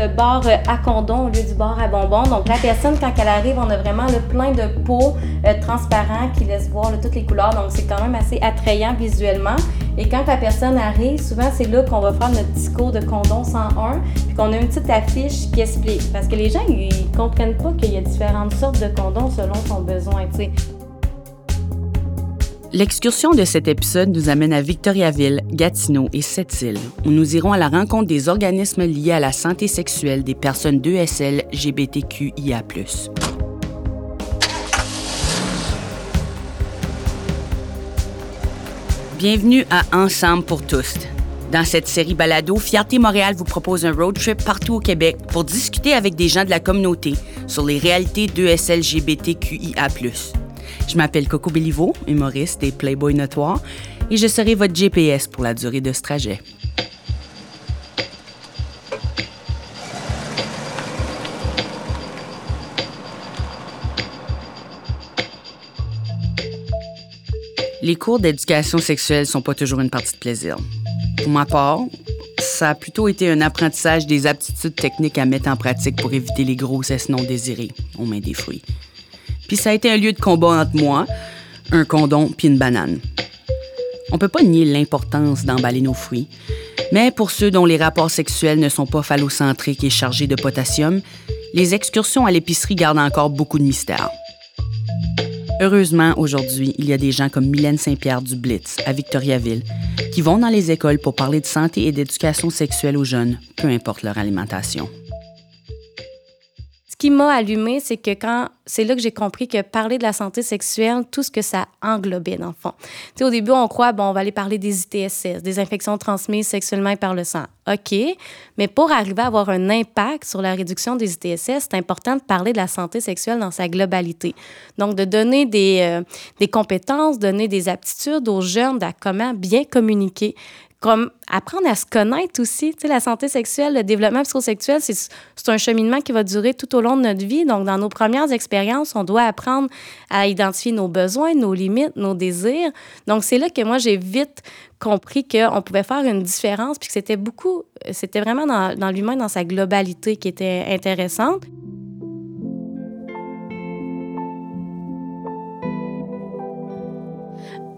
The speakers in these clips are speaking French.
Le bar à condom au lieu du bar à bonbons. Donc la personne, quand elle arrive, on a vraiment le plein de peau euh, transparent qui laisse voir toutes les couleurs. Donc c'est quand même assez attrayant visuellement. Et quand la personne arrive, souvent c'est là qu'on va faire notre discours de condom 101, puis qu'on a une petite affiche qui explique. Parce que les gens, ils comprennent pas qu'il y a différentes sortes de condoms selon son besoin. L'excursion de cet épisode nous amène à Victoriaville, Gatineau et Sept-Îles, où nous irons à la rencontre des organismes liés à la santé sexuelle des personnes d'ESL GBTQIA. Bienvenue à Ensemble pour tous. Dans cette série balado, Fierté Montréal vous propose un road trip partout au Québec pour discuter avec des gens de la communauté sur les réalités d'ESL GBTQIA. Je m'appelle Coco Béliveau, humoriste et playboy notoire, et je serai votre GPS pour la durée de ce trajet. Les cours d'éducation sexuelle sont pas toujours une partie de plaisir. Pour ma part, ça a plutôt été un apprentissage des aptitudes techniques à mettre en pratique pour éviter les grossesses non désirées aux mains des fruits. Puis ça a été un lieu de combat entre moi, un condom puis une banane. On peut pas nier l'importance d'emballer nos fruits, mais pour ceux dont les rapports sexuels ne sont pas phallocentriques et chargés de potassium, les excursions à l'épicerie gardent encore beaucoup de mystère. Heureusement, aujourd'hui, il y a des gens comme Mylène Saint-Pierre du Blitz à Victoriaville qui vont dans les écoles pour parler de santé et d'éducation sexuelle aux jeunes, peu importe leur alimentation qui m'a allumé, c'est que quand c'est là que j'ai compris que parler de la santé sexuelle, tout ce que ça englobait dans le fond. Tu au début, on croit, bon, on va aller parler des ITSS, des infections transmises sexuellement par le sang. OK, mais pour arriver à avoir un impact sur la réduction des ITSS, c'est important de parler de la santé sexuelle dans sa globalité. Donc, de donner des, euh, des compétences, donner des aptitudes aux jeunes à comment bien communiquer, comme apprendre à se connaître aussi. Tu sais, la santé sexuelle, le développement psychosexuel, c'est un cheminement qui va durer tout au long de notre vie. Donc, dans nos premières expériences, on doit apprendre à identifier nos besoins, nos limites, nos désirs. Donc, c'est là que moi, j'ai vite compris qu'on pouvait faire une différence, puis que c'était beaucoup, c'était vraiment dans, dans l'humain, dans sa globalité qui était intéressante.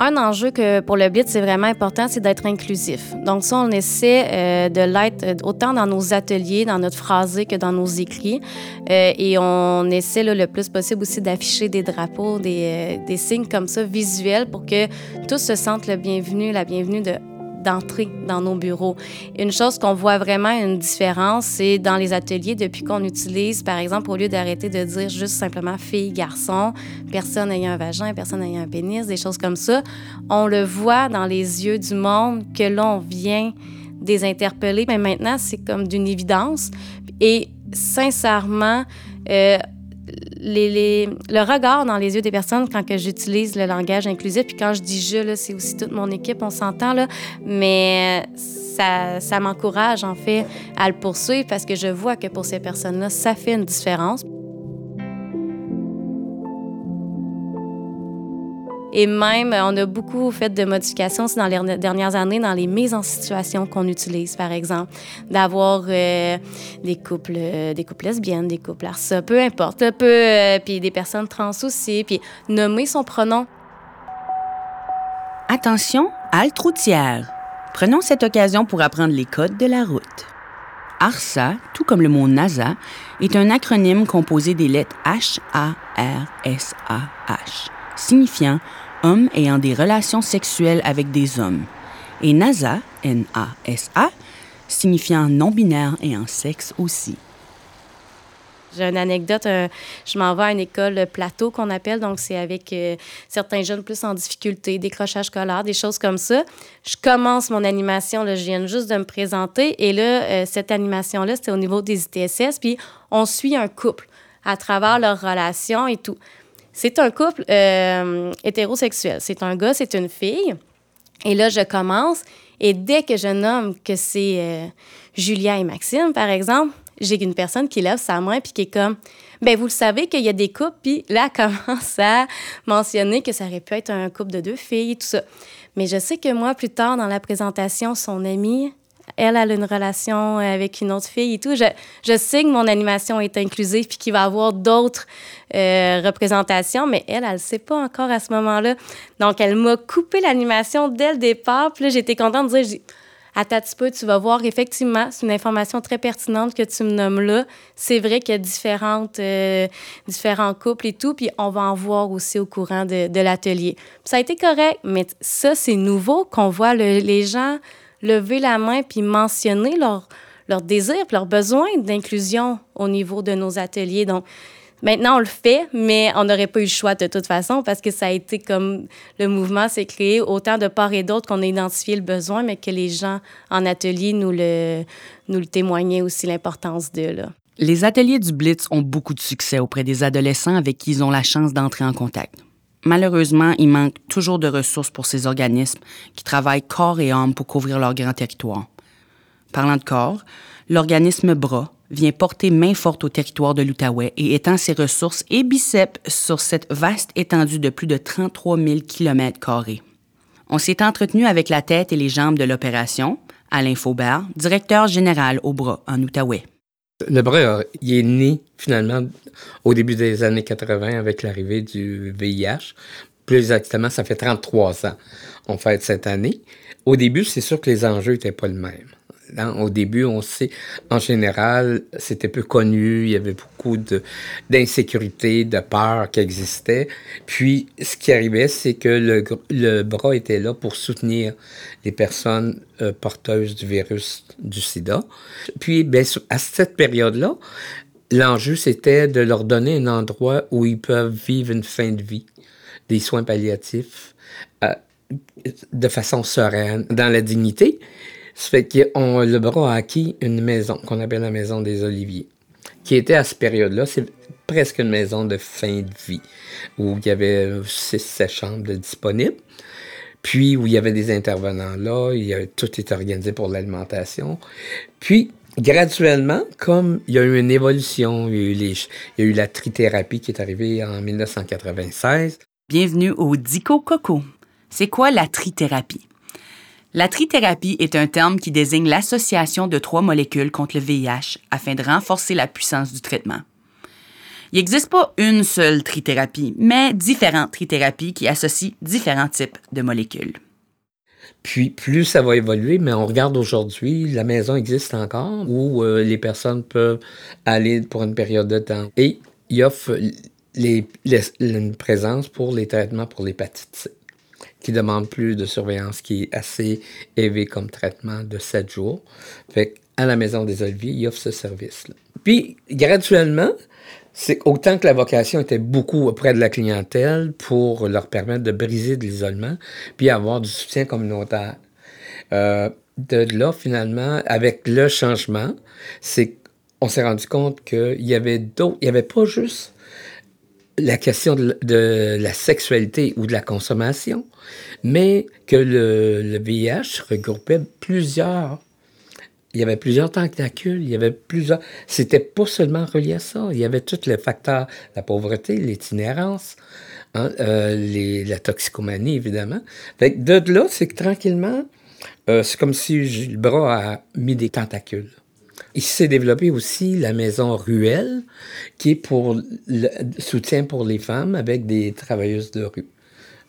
Un enjeu que pour le BIT, c'est vraiment important, c'est d'être inclusif. Donc ça, on essaie euh, de l'être euh, autant dans nos ateliers, dans notre phrasé que dans nos écrits. Euh, et on essaie le plus possible aussi d'afficher des drapeaux, des, des signes comme ça visuels pour que tous se sentent le bienvenu, la bienvenue de d'entrer dans nos bureaux. Une chose qu'on voit vraiment une différence, c'est dans les ateliers, depuis qu'on utilise, par exemple, au lieu d'arrêter de dire juste simplement fille, garçon, personne ayant un vagin, personne ayant un pénis, des choses comme ça, on le voit dans les yeux du monde que l'on vient des interpeller. Mais maintenant, c'est comme d'une évidence. Et sincèrement, euh, le regard dans les yeux des personnes quand que j'utilise le langage inclusif, puis quand je dis je, c'est aussi toute mon équipe, on s'entend, là, mais ça, ça m'encourage en fait à le poursuivre parce que je vois que pour ces personnes-là, ça fait une différence. Et même, on a beaucoup fait de modifications dans les dernières années dans les mises en situation qu'on utilise, par exemple, d'avoir euh, des couples, euh, des couples lesbiennes, des couples ça, peu importe, peu, euh, puis des personnes trans aussi, puis nommer son pronom. Attention, halte routière. Prenons cette occasion pour apprendre les codes de la route. ARSA, tout comme le mot NASA, est un acronyme composé des lettres H, A, R, S, A, H, signifiant hommes ayant des relations sexuelles avec des hommes, et NASA, N-A-S-A, signifiant non-binaire et en sexe aussi. J'ai une anecdote. Euh, je m'en vais à une école plateau qu'on appelle, donc c'est avec euh, certains jeunes plus en difficulté, décrochage scolaire, des choses comme ça. Je commence mon animation, là, je viens juste de me présenter, et là, euh, cette animation-là, c'était au niveau des ITSS, puis on suit un couple à travers leur relation et tout. C'est un couple euh, hétérosexuel. C'est un gars, c'est une fille. Et là, je commence. Et dès que je nomme que c'est euh, Julia et Maxime, par exemple, j'ai une personne qui lève sa main puis qui est comme ben vous le savez qu'il y a des couples puis là elle commence à mentionner que ça aurait pu être un couple de deux filles tout ça. Mais je sais que moi plus tard dans la présentation son amie elle, a une relation avec une autre fille et tout. Je, je sais que mon animation est inclusive puis qu'il va y avoir d'autres euh, représentations, mais elle, elle ne sait pas encore à ce moment-là. Donc, elle m'a coupé l'animation dès le départ. Puis là, j'étais contente de dire, à ta petit peu, tu vas voir, effectivement, c'est une information très pertinente que tu me nommes là. C'est vrai qu'il y a différentes, euh, différents couples et tout, puis on va en voir aussi au courant de, de l'atelier. Ça a été correct, mais ça, c'est nouveau qu'on voit les gens lever la main puis mentionner leur, leur désir, leur besoin d'inclusion au niveau de nos ateliers. Donc, Maintenant, on le fait, mais on n'aurait pas eu le choix de toute façon parce que ça a été comme le mouvement s'est créé autant de part et d'autre qu'on a identifié le besoin, mais que les gens en atelier nous le, nous le témoignaient aussi l'importance de. Là. Les ateliers du Blitz ont beaucoup de succès auprès des adolescents avec qui ils ont la chance d'entrer en contact. Malheureusement, il manque toujours de ressources pour ces organismes qui travaillent corps et âme pour couvrir leur grand territoire. Parlant de corps, l'organisme BRA vient porter main forte au territoire de l'Outaouais et étend ses ressources et biceps sur cette vaste étendue de plus de 33 000 km. On s'est entretenu avec la tête et les jambes de l'opération, Alain Faubert, directeur général au BRA en Outaouais. Le BRA, il est né finalement au début des années 80 avec l'arrivée du VIH. Plus exactement, ça fait 33 ans. On fête cette année. Au début, c'est sûr que les enjeux n'étaient pas les mêmes. Hein, au début, on sait, en général, c'était peu connu, il y avait beaucoup d'insécurité, de, peur qui existait. Puis, ce qui arrivait, c'est que le, bras était là pour soutenir les personnes euh, porteuses du virus du sida. Puis, ben, à cette période-là, l'enjeu, c'était de leur donner un endroit où ils peuvent vivre une fin de vie, des soins palliatifs, euh, de façon sereine, dans la dignité. Ça fait que le bras a acquis une maison qu'on appelle la maison des Oliviers, qui était à cette période-là, c'est presque une maison de fin de vie, où il y avait six, sept chambres disponibles. Puis où il y avait des intervenants là, tout était organisé pour l'alimentation. Puis graduellement, comme il y a eu une évolution, il y a eu, il y la trithérapie qui est arrivée en 1996. Bienvenue au Dico Coco. C'est quoi la trithérapie? La trithérapie est un terme qui désigne l'association de trois molécules contre le VIH afin de renforcer la puissance du traitement. Il n'existe pas une seule trithérapie, mais différentes trithérapies qui associent différents types de molécules. Puis plus ça va évoluer, mais on regarde aujourd'hui, la maison existe encore où euh, les personnes peuvent aller pour une période de temps. Et il offre les, une présence pour les traitements pour l'hépatite C qui demande plus de surveillance, qui est assez élevé comme traitement de 7 jours. Fait à la Maison des Oliviers, il offre ce service-là. Puis, graduellement, c'est autant que la vocation était beaucoup auprès de la clientèle pour leur permettre de briser de l'isolement, puis avoir du soutien communautaire. Euh, de là, finalement, avec le changement, c'est on s'est rendu compte qu'il y avait d'autres, il n'y avait pas juste la question de, la sexualité ou de la consommation, mais que le, VIH regroupait plusieurs. Il y avait plusieurs tentacules, il y avait plusieurs. C'était pas seulement relié à ça. Il y avait tous les facteurs, la pauvreté, l'itinérance, hein, euh, la toxicomanie, évidemment. Fait de là, c'est que tranquillement, euh, c'est comme si le bras a mis des tentacules. Il s'est développé aussi la maison Ruelle, qui est pour le soutien pour les femmes avec des travailleuses de rue.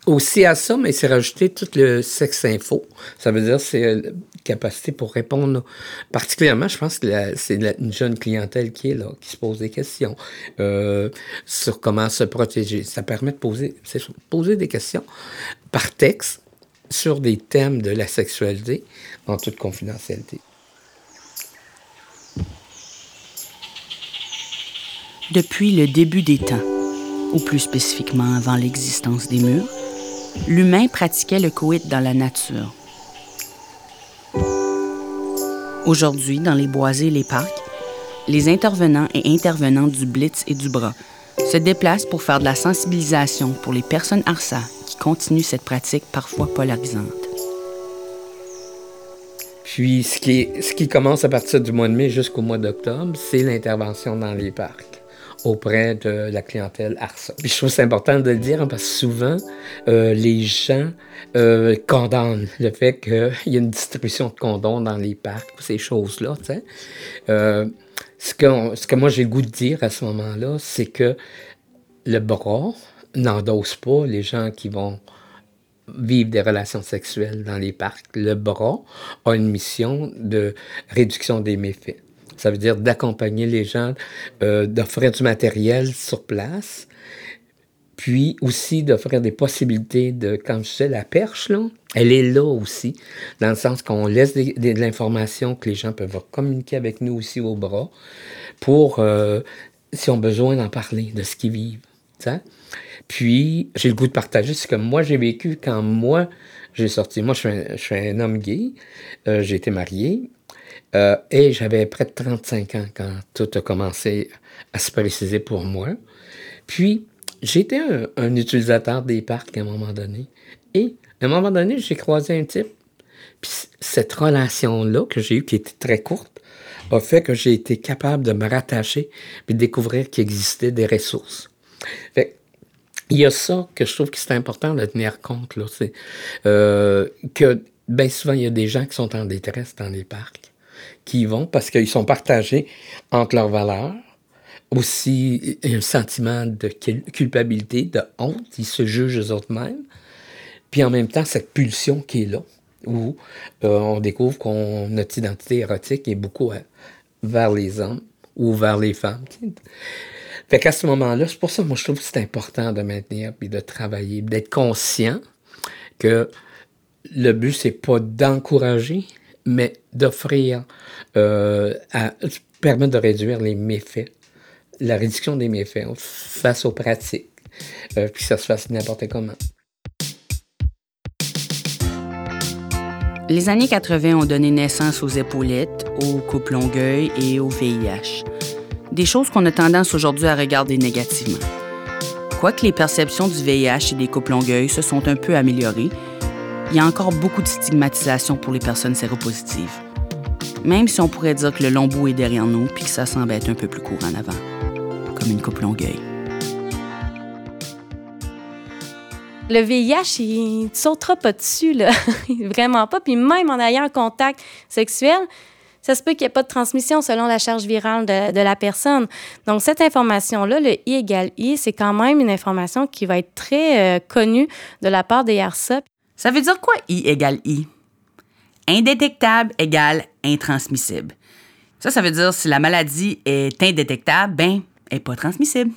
Aussi à ça, mais il s'est rajouté tout le sexe info. Ça veut dire c'est euh, capacité pour répondre. Particulièrement, je pense que c'est une jeune clientèle qui est là, qui se pose des questions euh, sur comment se protéger. Ça permet de poser, poser des questions par texte sur des thèmes de la sexualité en toute confidentialité. Depuis le début des temps, ou plus spécifiquement avant l'existence des murs, l'humain pratiquait le coït dans la nature. Aujourd'hui, dans les boisés et les parcs, les intervenants et intervenantes du Blitz et du Bras se déplacent pour faire de la sensibilisation pour les personnes ARSA qui continuent cette pratique parfois polarisante. Puis, ce qui, ce qui commence à partir du mois de mai jusqu'au mois d'octobre, c'est l'intervention dans les parcs auprès de la clientèle ARSA. Puis je trouve c'est important de le dire hein, parce que souvent, euh, les gens euh, condamnent le fait qu'il y a une distribution de condoms dans les parcs, ces choses-là. Euh, ce, que, ce que moi j'ai le goût de dire à ce moment-là, c'est que le bras n'endosse pas les gens qui vont vivre des relations sexuelles dans les parcs. Le bras a une mission de réduction des méfaits. Ça veut dire d'accompagner les gens, euh, d'offrir du matériel sur place, puis aussi d'offrir des possibilités de, comme je sais, la perche, là, elle est là aussi, dans le sens qu'on laisse de l'information que les gens peuvent communiquer avec nous aussi au bras pour, euh, si ont besoin d'en parler, de ce qu'ils vivent. Puis, j'ai le goût de partager ce que moi j'ai vécu quand moi j'ai sorti. Moi, je suis un, homme gay, euh, j'ai été marié, euh, et j'avais près de 35 ans quand tout a commencé à se préciser pour moi. Puis, j'étais un, utilisateur des parcs à un moment donné. Et à un moment donné, j'ai croisé un type. Puis cette relation-là que j'ai eue, qui était très courte, a fait que j'ai été capable de me rattacher et de découvrir qu'il existait des ressources. Fait il y a ça que je trouve que c'est important de tenir compte. Là, c'est, euh, que bien souvent, il y a des gens qui sont en détresse dans les parcs qui y vont parce qu'ils sont partagés entre leurs valeurs. Aussi, un sentiment de culpabilité, de honte. Ils se jugent eux-mêmes. Puis en même temps, cette pulsion qui est là, où euh, on découvre qu'on notre identité érotique est beaucoup euh, vers les hommes ou vers les femmes. Fait qu'à ce moment-là, c'est pour ça que moi je trouve que c'est important de maintenir puis de travailler, d'être conscient que le but, c'est pas d'encourager, mais d'offrir, euh, permettre de réduire les méfaits, la réduction des méfaits face aux pratiques, euh, puis ça se fasse n'importe comment. Les années 80 ont donné naissance aux épaulettes, aux coupes longueuil et au VIH. Des choses qu'on a tendance aujourd'hui à regarder négativement. Quoique les perceptions du VIH et des coupes longueuil se sont un peu améliorées, il y a encore beaucoup de stigmatisation pour les personnes séropositives. Même si on pourrait dire que le long bout est derrière nous puis que ça semble être un peu plus court en avant, comme une coupe longueuil. Le VIH, il ne sautera pas dessus, là. Vraiment pas. Puis même en ayant un contact sexuel, ça se peut qu'il n'y ait pas de transmission selon la charge virale de, la personne. Donc, cette information-là, le I égale I, c'est quand même une information qui va être très euh, connue de la part des ARSA. Ça veut dire quoi I égale I? Indétectable égale intransmissible. Ça, ça veut dire si la maladie est indétectable, ben, elle n'est pas transmissible.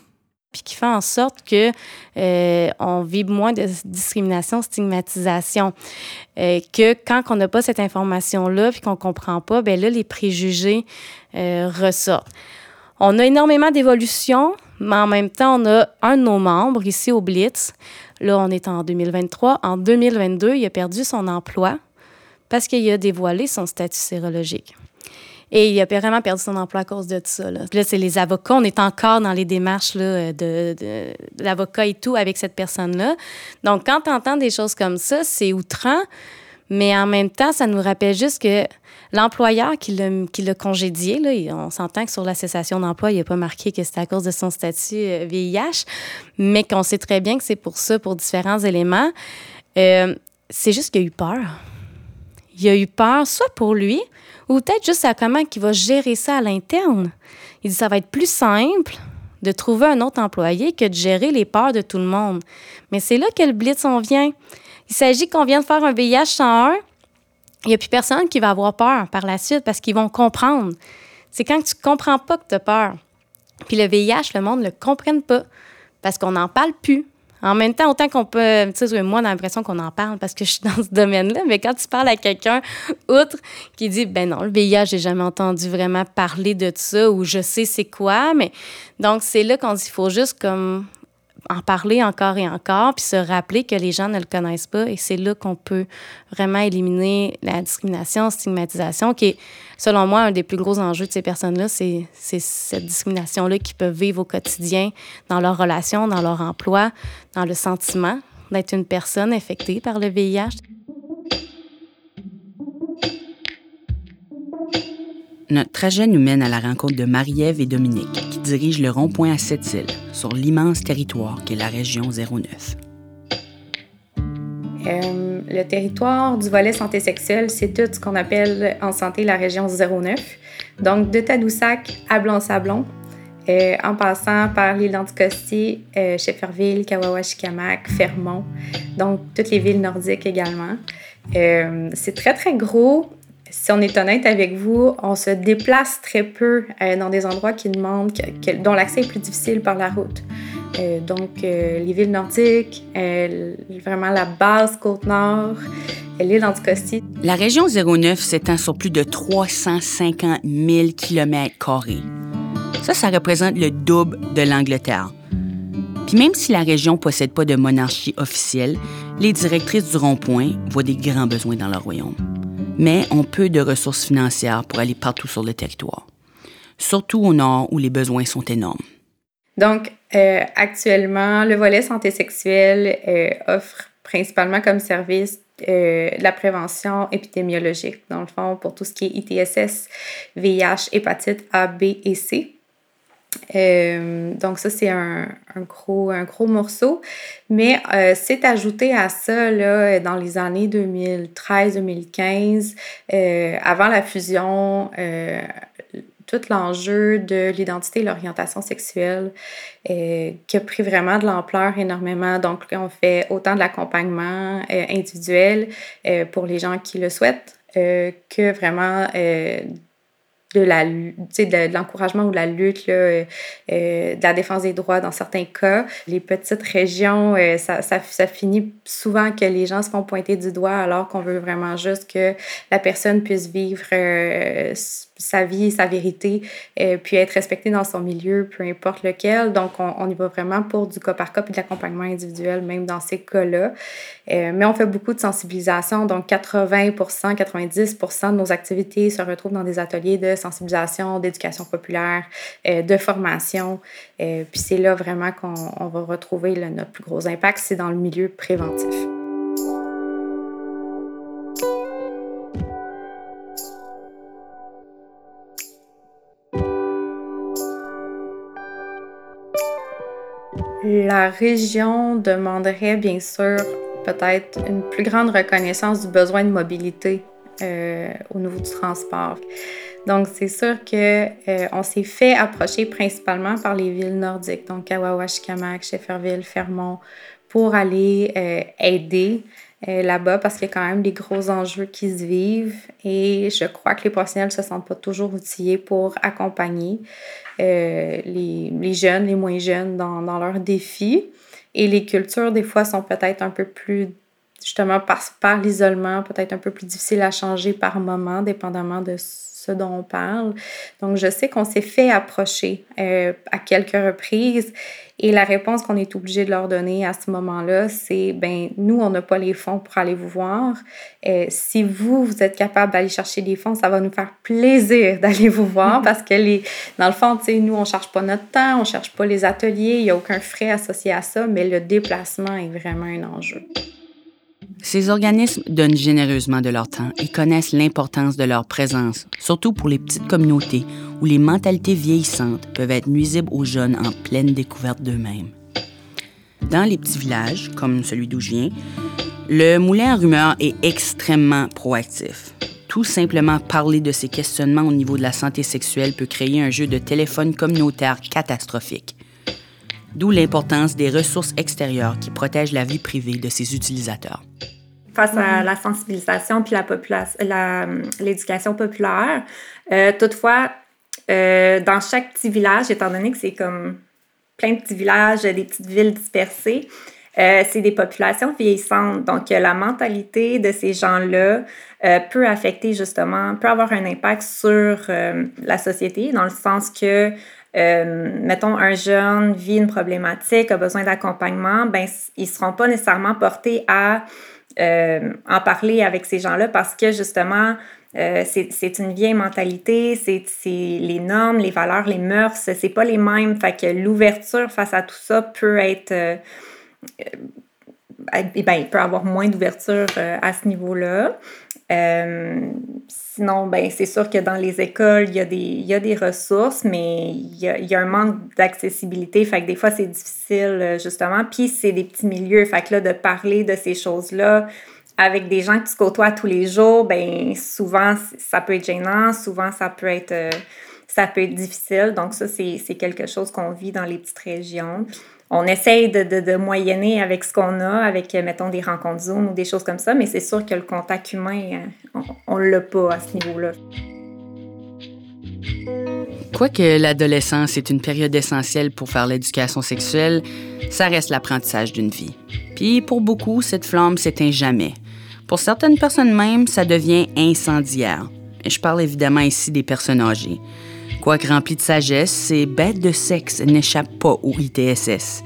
Puis qui fait en sorte que euh, on vit moins de discrimination, stigmatisation. Euh, que quand on n'a pas cette information-là, puis qu'on comprend pas, ben là, les préjugés euh, ressortent. On a énormément d'évolution, mais en même temps, on a un de nos membres ici au Blitz. Là, on est en 2023. En 2022, il a perdu son emploi parce qu'il a dévoilé son statut sérologique. Et il a vraiment perdu son emploi à cause de ça. Là, c'est les avocats. On est encore dans les démarches là, de, de, l'avocat et tout avec cette personne-là. Donc, quand tu entends des choses comme ça, c'est outrant, mais en même temps, ça nous rappelle juste que l'employeur qui l'a congédié, là, on s'entend que sur la cessation d'emploi, il n'a pas marqué que c'était à cause de son statut VIH, euh, mais qu'on sait très bien que c'est pour ça, pour différents éléments. Euh, c'est juste qu'il a eu peur. Il a eu peur, soit pour lui, ou peut-être juste à comment il va gérer ça à l'interne. Il dit ça va être plus simple de trouver un autre employé que de gérer les peurs de tout le monde. Mais c'est là que le blitz en vient. Il s'agit qu'on vient de faire un VIH 101. Il n'y a plus personne qui va avoir peur par la suite parce qu'ils vont comprendre. C'est quand tu ne comprends pas que tu as peur. Puis le VIH, le monde ne le comprenne pas parce qu'on n'en parle plus. En même temps, autant qu'on peut, tu sais, moi, j'ai l'impression qu'on en parle parce que je suis dans ce domaine-là, mais quand tu parles à quelqu'un, outre, qui dit, ben non, le VIH, j'ai jamais entendu vraiment parler de ça ou je sais c'est quoi, mais donc c'est là qu'on dit, il faut juste comme en parler encore et encore, puis se rappeler que les gens ne le connaissent pas. Et c'est là qu'on peut vraiment éliminer la discrimination, stigmatisation, qui est, selon moi, un des plus gros enjeux de ces personnes-là. C'est cette discrimination-là qu'ils peuvent vivre au quotidien, dans leurs relations, dans leur emploi, dans le sentiment d'être une personne infectée par le VIH. Notre trajet nous mène à la rencontre de Marie-Ève et Dominique, qui dirigent le rond-point à Sept-Îles, sur l'immense territoire qu'est la région 09. Euh, le territoire du volet santé sexuelle, c'est tout ce qu'on appelle en santé la région 09. Donc, de Tadoussac à Blanc-Sablon, euh, en passant par l'île d'Anticosti, euh, Shefferville, Kawawa-Chicamac, Fermont, donc toutes les villes nordiques également. C'est très, très gros. Si on est honnête avec vous, on se déplace très peu euh, dans des endroits qui demandent, dont l'accès est plus difficile par la route. Euh, donc, euh, les villes nordiques, vraiment la base Côte-Nord, l'île d'Anticosti. La région 09 s'étend sur plus de 350 000 km. Ça, ça représente le double de l'Angleterre. Puis même si la région possède pas de monarchie officielle, les directrices du rond-point voient des grands besoins dans leur royaume. Mais ont peu de ressources financières pour aller partout sur le territoire. Surtout au nord où les besoins sont énormes. Donc, euh, actuellement, le volet santé sexuelle euh, offre principalement comme service euh, la prévention épidémiologique, dans le fond, pour tout ce qui est ITSS, VIH, hépatite A, B et C. Euh, donc ça, c'est un, gros, un gros morceau. Mais euh, c'est ajouté à ça là, dans les années 2013-2015, euh, avant la fusion, tout l'enjeu de l'identité et l'orientation sexuelle qui a pris vraiment de l'ampleur énormément. Donc, on fait autant de l'accompagnement individuel pour les gens qui le souhaitent que vraiment de l'encouragement ou de la lutte là, euh, de la défense des droits dans certains cas. Les petites régions euh, ça, finit souvent que les gens se font pointer du doigt alors qu'on veut vraiment juste que la personne puisse vivre euh, sa vie sa vérité puis être respectée dans son milieu peu importe lequel donc on, on y va vraiment pour du cas par cas puis de l'accompagnement individuel même dans ces cas là mais on fait beaucoup de sensibilisation donc 80% 90 de nos activités se retrouvent dans des ateliers de sensibilisation, d'éducation populaire, euh, de formation. Euh, puis c'est là vraiment qu'on va retrouver le, notre plus gros impact, c'est dans le milieu préventif. La région demanderait bien sûr peut-être une plus grande reconnaissance du besoin de mobilité euh, au niveau du transport. Donc, c'est sûr que euh, s'est fait approcher principalement par les villes nordiques, donc Kawawa, Shikamak, Shefferville, Fermont, pour aller euh, aider là-bas parce qu'il y a quand même des gros enjeux qui se vivent et je crois que les professionnels ne se sentent pas toujours outillés pour accompagner euh, les, les, jeunes, les moins jeunes dans, dans leurs défis. Et les cultures, des fois, sont peut-être un peu plus justement par, par l'isolement, peut-être un peu plus difficile à changer par moment, dépendamment de ce dont on parle. Donc, je sais qu'on s'est fait approcher euh, à quelques reprises et la réponse qu'on est obligé de leur donner à ce moment-là, c'est ben nous, on n'a pas les fonds pour aller vous voir. Euh, si vous, vous êtes capable d'aller chercher des fonds, ça va nous faire plaisir d'aller vous voir parce que les, dans le fond, tu sais, nous, on cherche pas notre temps, on cherche pas les ateliers, il n'y a aucun frais associé à ça, mais le déplacement est vraiment un enjeu. Ces organismes donnent généreusement de leur temps et connaissent l'importance de leur présence, surtout pour les petites communautés où les mentalités vieillissantes peuvent être nuisibles aux jeunes en pleine découverte d'eux-mêmes. Dans les petits villages, comme celui d'où je viens, le moulin à rumeurs est extrêmement proactif. Tout simplement parler de ces questionnements au niveau de la santé sexuelle peut créer un jeu de téléphone communautaire catastrophique. D'où l'importance des ressources extérieures qui protègent la vie privée de ses utilisateurs. Face à la sensibilisation puis l'éducation populaire, euh, toutefois, euh, dans chaque petit village, étant donné que c'est comme plein de petits villages, des petites villes dispersées, euh, c'est des populations vieillissantes. Donc, la mentalité de ces gens-là euh, peut affecter justement, peut avoir un impact sur la société, dans le sens que mettons, un jeune vit une problématique, a besoin d'accompagnement, ben, ils ne seront pas nécessairement portés à euh, en parler avec ces gens-là parce que justement, euh, c'est une vieille mentalité, c'est les normes, les valeurs, les mœurs, c'est pas les mêmes. Fait que l'ouverture face à tout ça peut être. Euh, euh ben, il peut avoir moins d'ouverture à ce niveau-là. Euh, sinon, ben, c'est sûr que dans les écoles, il y a des, il y a des ressources, mais il y a, y a un manque d'accessibilité. Fait que des fois, c'est difficile, euh, justement. Puis, c'est des petits milieux. Fait que là, de parler de ces choses-là avec des gens que tu côtoies tous les jours, ben, souvent, ça peut être gênant. Souvent, ça peut être, euh, ça peut être difficile. Donc, ça, c'est quelque chose qu'on vit dans les petites régions on essaye de, de, moyenner avec ce qu'on a, avec, mettons, des rencontres Zoom ou des choses comme ça, mais c'est sûr que le contact humain, euh, on ne l'a pas à ce niveau-là. Quoique l'adolescence est une période essentielle pour faire l'éducation sexuelle, ça reste l'apprentissage d'une vie. Puis pour beaucoup, cette flamme s'éteint jamais. Pour certaines personnes même, ça devient incendiaire. Et je parle évidemment ici des personnes âgées. Quoique rempli de sagesse, ces bêtes de sexe n'échappent pas au ITSS.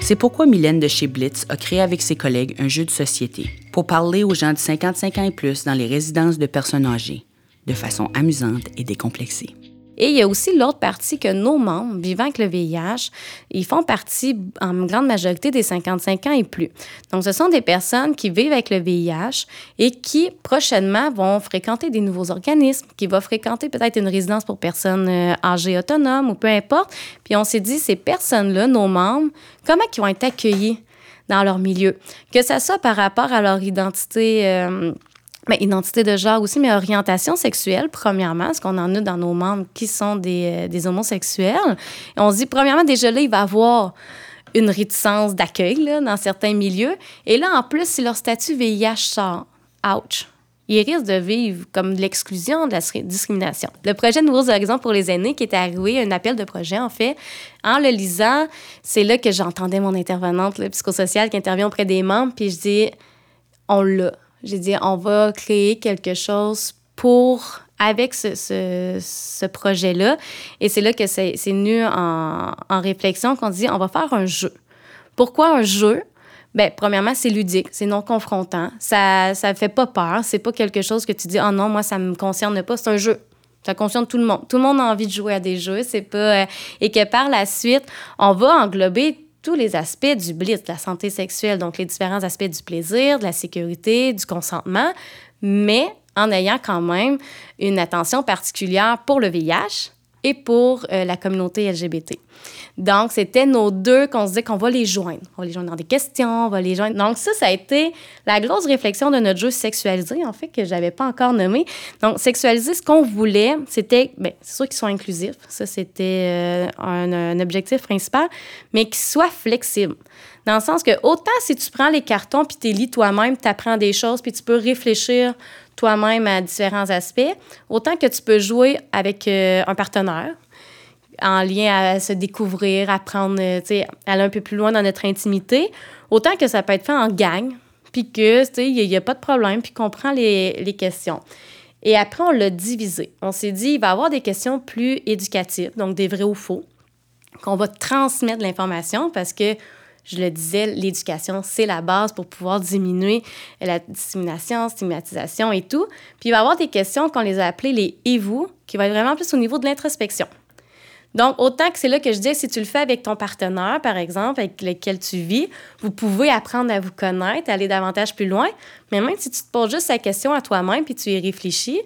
C'est pourquoi Mylène de chez Blitz a créé avec ses collègues un jeu de société pour parler aux gens de 55 ans et plus dans les résidences de personnes âgées, de façon amusante et décomplexée. Et il y a aussi l'autre partie que nos membres vivant avec le VIH, ils font partie en grande majorité des 55 ans et plus. Donc, ce sont des personnes qui vivent avec le VIH et qui prochainement vont fréquenter des nouveaux organismes, qui vont fréquenter peut-être une résidence pour personnes euh, âgées autonomes ou peu importe. Puis on s'est dit, ces personnes-là, nos membres, comment ils vont être accueillis dans leur milieu? Que ça soit par rapport à leur identité. Euh, mais identité de genre aussi, mais orientation sexuelle, premièrement, parce qu'on en a dans nos membres qui sont des, euh, des homosexuels. On se dit, premièrement, déjà là, il va y avoir une réticence d'accueil dans certains milieux. Et là, en plus, si leur statut VIH sort, ouch, ils risquent de vivre comme de l'exclusion, de la discrimination. Le projet Nouveaux Horizons pour les aînés, qui est arrivé, un appel de projet, en fait, en le lisant, c'est là que j'entendais mon intervenante le psychosociale qui intervient auprès des membres, puis je dis, on l'a j'ai dit, on va créer quelque chose pour, avec ce, ce, projet-là. Et c'est là que c'est venu en, en réflexion qu'on dit, on va faire un jeu. Pourquoi un jeu? Bien, premièrement, c'est ludique, c'est non confrontant. Ça ne fait pas peur. C'est pas quelque chose que tu dis, oh non, moi, ça me concerne pas. C'est un jeu. Ça concerne tout le monde. Tout le monde a envie de jouer à des jeux. C'est pas. Euh, et que par la suite, on va englober tous les aspects du blitz, de la santé sexuelle, donc les différents aspects du plaisir, de la sécurité, du consentement, mais en ayant quand même une attention particulière pour le VIH et pour euh, la communauté LGBT. Donc, c'était nos deux qu'on se dit qu'on va les joindre. On va les joindre dans des questions, on va les joindre. Donc, ça, ça a été la grosse réflexion de notre jeu sexualisé, en fait, que je n'avais pas encore nommé. Donc, sexualiser, ce qu'on voulait, c'était, bien, c'est sûr qu'ils soient inclusifs. Ça, c'était euh, un, un, objectif principal, mais qu'ils soient flexibles. Dans le sens que, autant si tu prends les cartons puis tu lis toi-même, tu apprends des choses puis tu peux réfléchir toi-même à différents aspects, autant que tu peux jouer avec euh, un partenaire en lien à se découvrir, apprendre, euh, aller un peu plus loin dans notre intimité, autant que ça peut être fait en gang, puis que, tu sais, il n'y a, pas de problème, puis qu'on prend les, les questions. Et après, on l'a divisé. On s'est dit, il va y avoir des questions plus éducatives, donc des vrais ou faux, qu'on va transmettre l'information parce que je le disais, l'éducation, c'est la base pour pouvoir diminuer la discrimination, stigmatisation et tout. Puis il va y avoir des questions qu'on les a appelées les et vous, qui vont être vraiment plus au niveau de l'introspection. Donc, autant que c'est là que je dis, si tu le fais avec ton partenaire, par exemple, avec lequel tu vis, vous pouvez apprendre à vous connaître, aller davantage plus loin. Mais même si tu te poses juste la question à toi-même puis tu y réfléchis,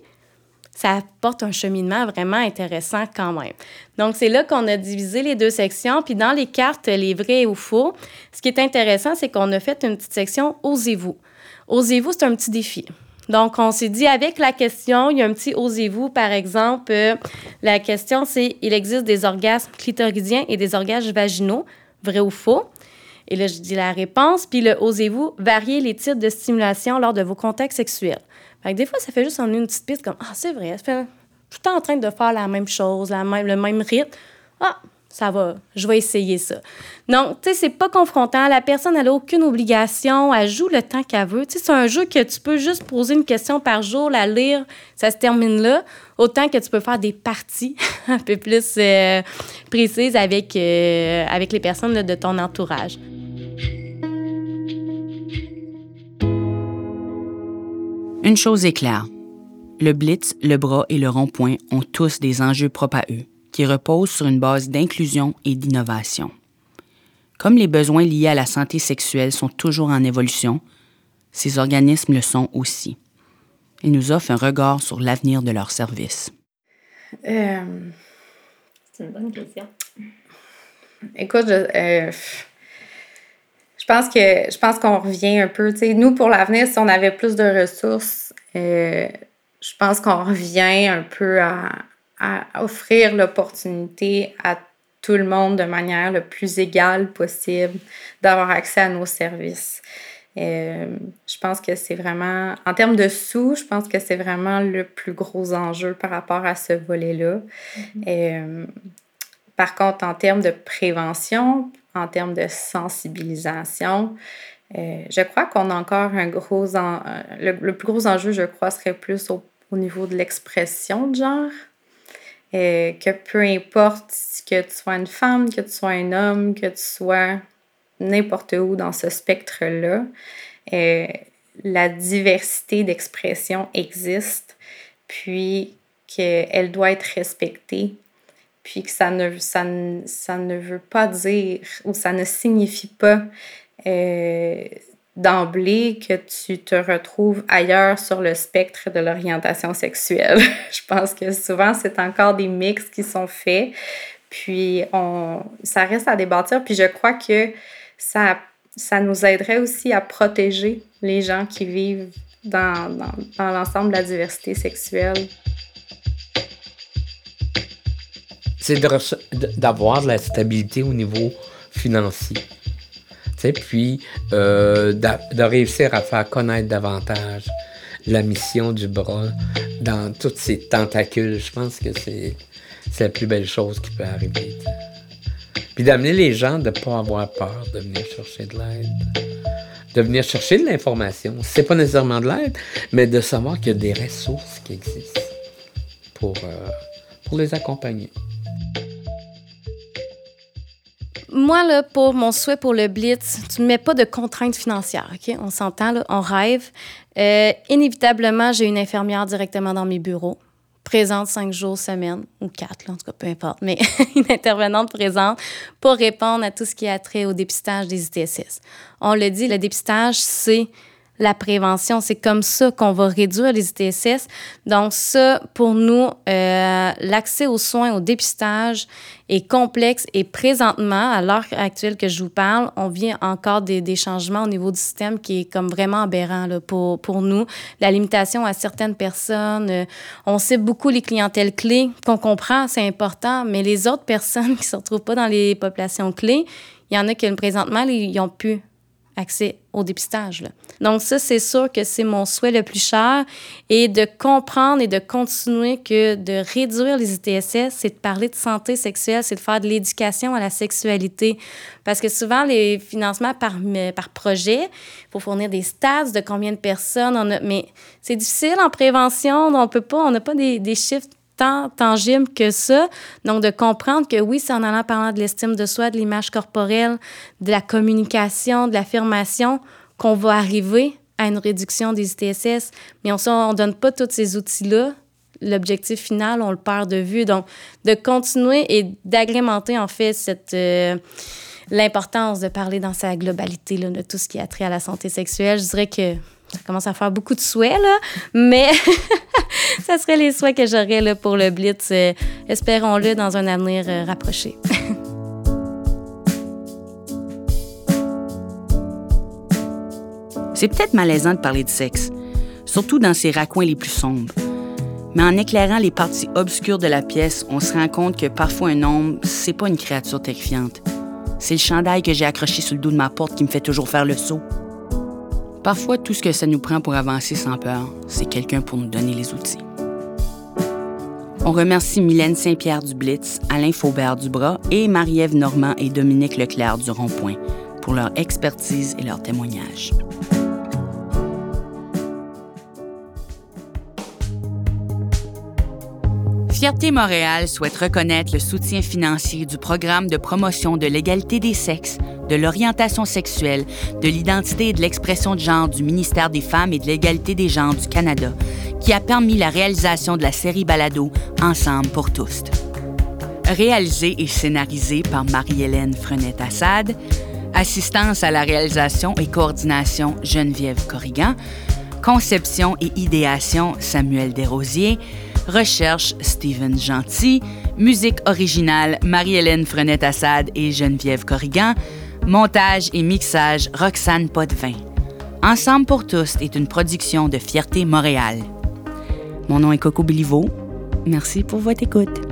ça apporte un cheminement vraiment intéressant quand même. Donc, c'est là qu'on a divisé les deux sections. Puis dans les cartes, les vrais ou faux, ce qui est intéressant, c'est qu'on a fait une petite section Osez-vous. Osez-vous, c'est un petit défi. Donc, on s'est dit avec la question, il y a un petit osez-vous, par exemple. La question, c'est il existe des orgasmes clitoridiens et des orgasmes vaginaux, vrai ou faux? Et là, je dis la réponse. Puis le osez-vous, varier les types de stimulation lors de vos contacts sexuels. Des fois, ça fait juste en une petite piste comme Ah, c'est vrai, fait tout le temps en train de faire la même chose, la même, le même rythme. Ah, ça va, je vais essayer ça. Donc, tu sais, c'est pas confrontant. La personne, elle n'a aucune obligation. Elle joue le temps qu'elle veut. Tu sais, c'est un jeu que tu peux juste poser une question par jour, la lire, ça se termine là. Autant que tu peux faire des parties un peu plus euh, précises avec, euh, avec les personnes de ton entourage. Une chose est claire. Le blitz, le bras et le rond-point ont tous des enjeux propres à eux qui repose sur une base d'inclusion et d'innovation. Comme les besoins liés à la santé sexuelle sont toujours en évolution, ces organismes le sont aussi. Ils nous offrent un regard sur l'avenir de leur service. Euh, C'est une bonne question. Écoute, je, euh, je pense que je pense qu'on revient un peu. tu sais, nous, pour l'avenir, si on avait plus de ressources, euh, je pense qu'on revient un peu à, à offrir l'opportunité à tout le monde de manière le plus égale possible d'avoir accès à nos services. Euh, je pense que c'est vraiment, en termes de sous, je pense que c'est vraiment le plus gros enjeu par rapport à ce volet-là. Euh, par contre, en termes de prévention, en termes de sensibilisation, euh, je crois qu'on a encore un gros... euh, le, plus gros enjeu, je crois, serait plus au, au niveau de l'expression de genre. Euh, que peu importe que tu sois une femme, que tu sois un homme, que tu sois n'importe où dans ce spectre-là, la diversité d'expression existe, puis qu'elle doit être respectée, puis que ça ne, ça, ça ne veut pas dire ou ça ne signifie pas euh, d'emblée que tu te retrouves ailleurs sur le spectre de l'orientation sexuelle. Je pense que souvent, c'est encore des mix qui sont faits, puis on, ça reste à débattre, puis je crois que ça, ça nous aiderait aussi à protéger les gens qui vivent dans, dans, dans l'ensemble de la diversité sexuelle. C'est d'avoir de la stabilité au niveau financier. Tu sais, puis euh, de réussir à faire connaître davantage la mission du bras dans toutes ses tentacules. Je pense que c'est la plus belle chose qui peut arriver. Puis d'amener les gens de ne pas avoir peur de venir chercher de l'aide. De venir chercher de l'information. C'est pas nécessairement de l'aide, mais de savoir qu'il y a des ressources qui existent pour, euh, pour les accompagner. Moi, là, pour mon souhait pour le Blitz, tu ne mets pas de contraintes financières, OK? On s'entend, on rêve. Euh, inévitablement, j'ai une infirmière directement dans mes bureaux, présente cinq jours semaine, ou quatre, en tout cas, peu importe, mais une intervenante présente pour répondre à tout ce qui a trait au dépistage des ITSS. On le dit, le dépistage, c'est la prévention. C'est comme ça qu'on va réduire les ITSS. Donc ça, pour nous, euh, l'accès aux soins, au dépistage est complexe et présentement, à l'heure actuelle que je vous parle, on vient encore des, des changements au niveau du système qui est comme vraiment aberrant là, pour, pour nous. La limitation à certaines personnes, euh, on sait beaucoup les clientèles clés qu'on comprend, c'est important, mais les autres personnes qui se retrouvent pas dans les populations clés, il y en a qui présentement, ils n'ont plus accès au dépistage. Donc ça, c'est sûr que c'est mon souhait le plus cher et de comprendre et de continuer que de réduire les ITSS, c'est de parler de santé sexuelle, c'est de faire de l'éducation à la sexualité. Parce que souvent, les financements par, par projet, il faut fournir des stats de combien de personnes on a, mais c'est difficile en prévention, on peut pas, on n'a pas des, des chiffres tant tangible que ça. Donc, de comprendre que oui, c'est en allant parlant de l'estime de soi, de l'image corporelle, de la communication, de l'affirmation, qu'on va arriver à une réduction des ITSS. Mais on ne donne pas tous ces outils-là. L'objectif final, on le perd de vue. Donc, de continuer et d'agrémenter, en fait, cette... euh, l'importance de parler dans sa globalité là, de tout ce qui a trait à la santé sexuelle. Je dirais que ça commence à faire beaucoup de souhaits, là, mais ça serait les souhaits que j'aurais là, pour le Blitz. euh, Espérons-le dans un avenir euh, rapproché. C'est peut-être malaisant de parler de sexe, surtout dans ses raccoins les plus sombres. Mais en éclairant les parties obscures de la pièce, on se rend compte que parfois un homme, c'est pas une créature terrifiante. C'est le chandail que j'ai accroché sur le dos de ma porte qui me fait toujours faire le saut. Parfois, tout ce que ça nous prend pour avancer sans peur, c'est quelqu'un pour nous donner les outils. On remercie Mylène Saint-Pierre du Blitz, Alain Faubert du Bras et Marie-Ève Normand et Dominique Leclerc du Rond-Point pour leur expertise et leur témoignage. Fierté Montréal souhaite reconnaître le soutien financier du programme de promotion de l'égalité des sexes, de l'orientation sexuelle, de l'identité et de l'expression de genre du ministère des Femmes et de l'égalité des genres du Canada, qui a permis la réalisation de la série Balado Ensemble pour tous. Réalisée et scénarisée par Marie-Hélène Frenette-Assad, assistance à la réalisation et coordination Geneviève Corrigan, Conception et idéation, Samuel Desrosiers. Recherche, Stephen Gentil. Musique originale, Marie-Hélène Frenette-Assad et Geneviève Corrigan. Montage et mixage, Roxane Potvin. Ensemble pour tous est une production de Fierté Montréal. Mon nom est Coco Béliveau. Merci pour votre écoute.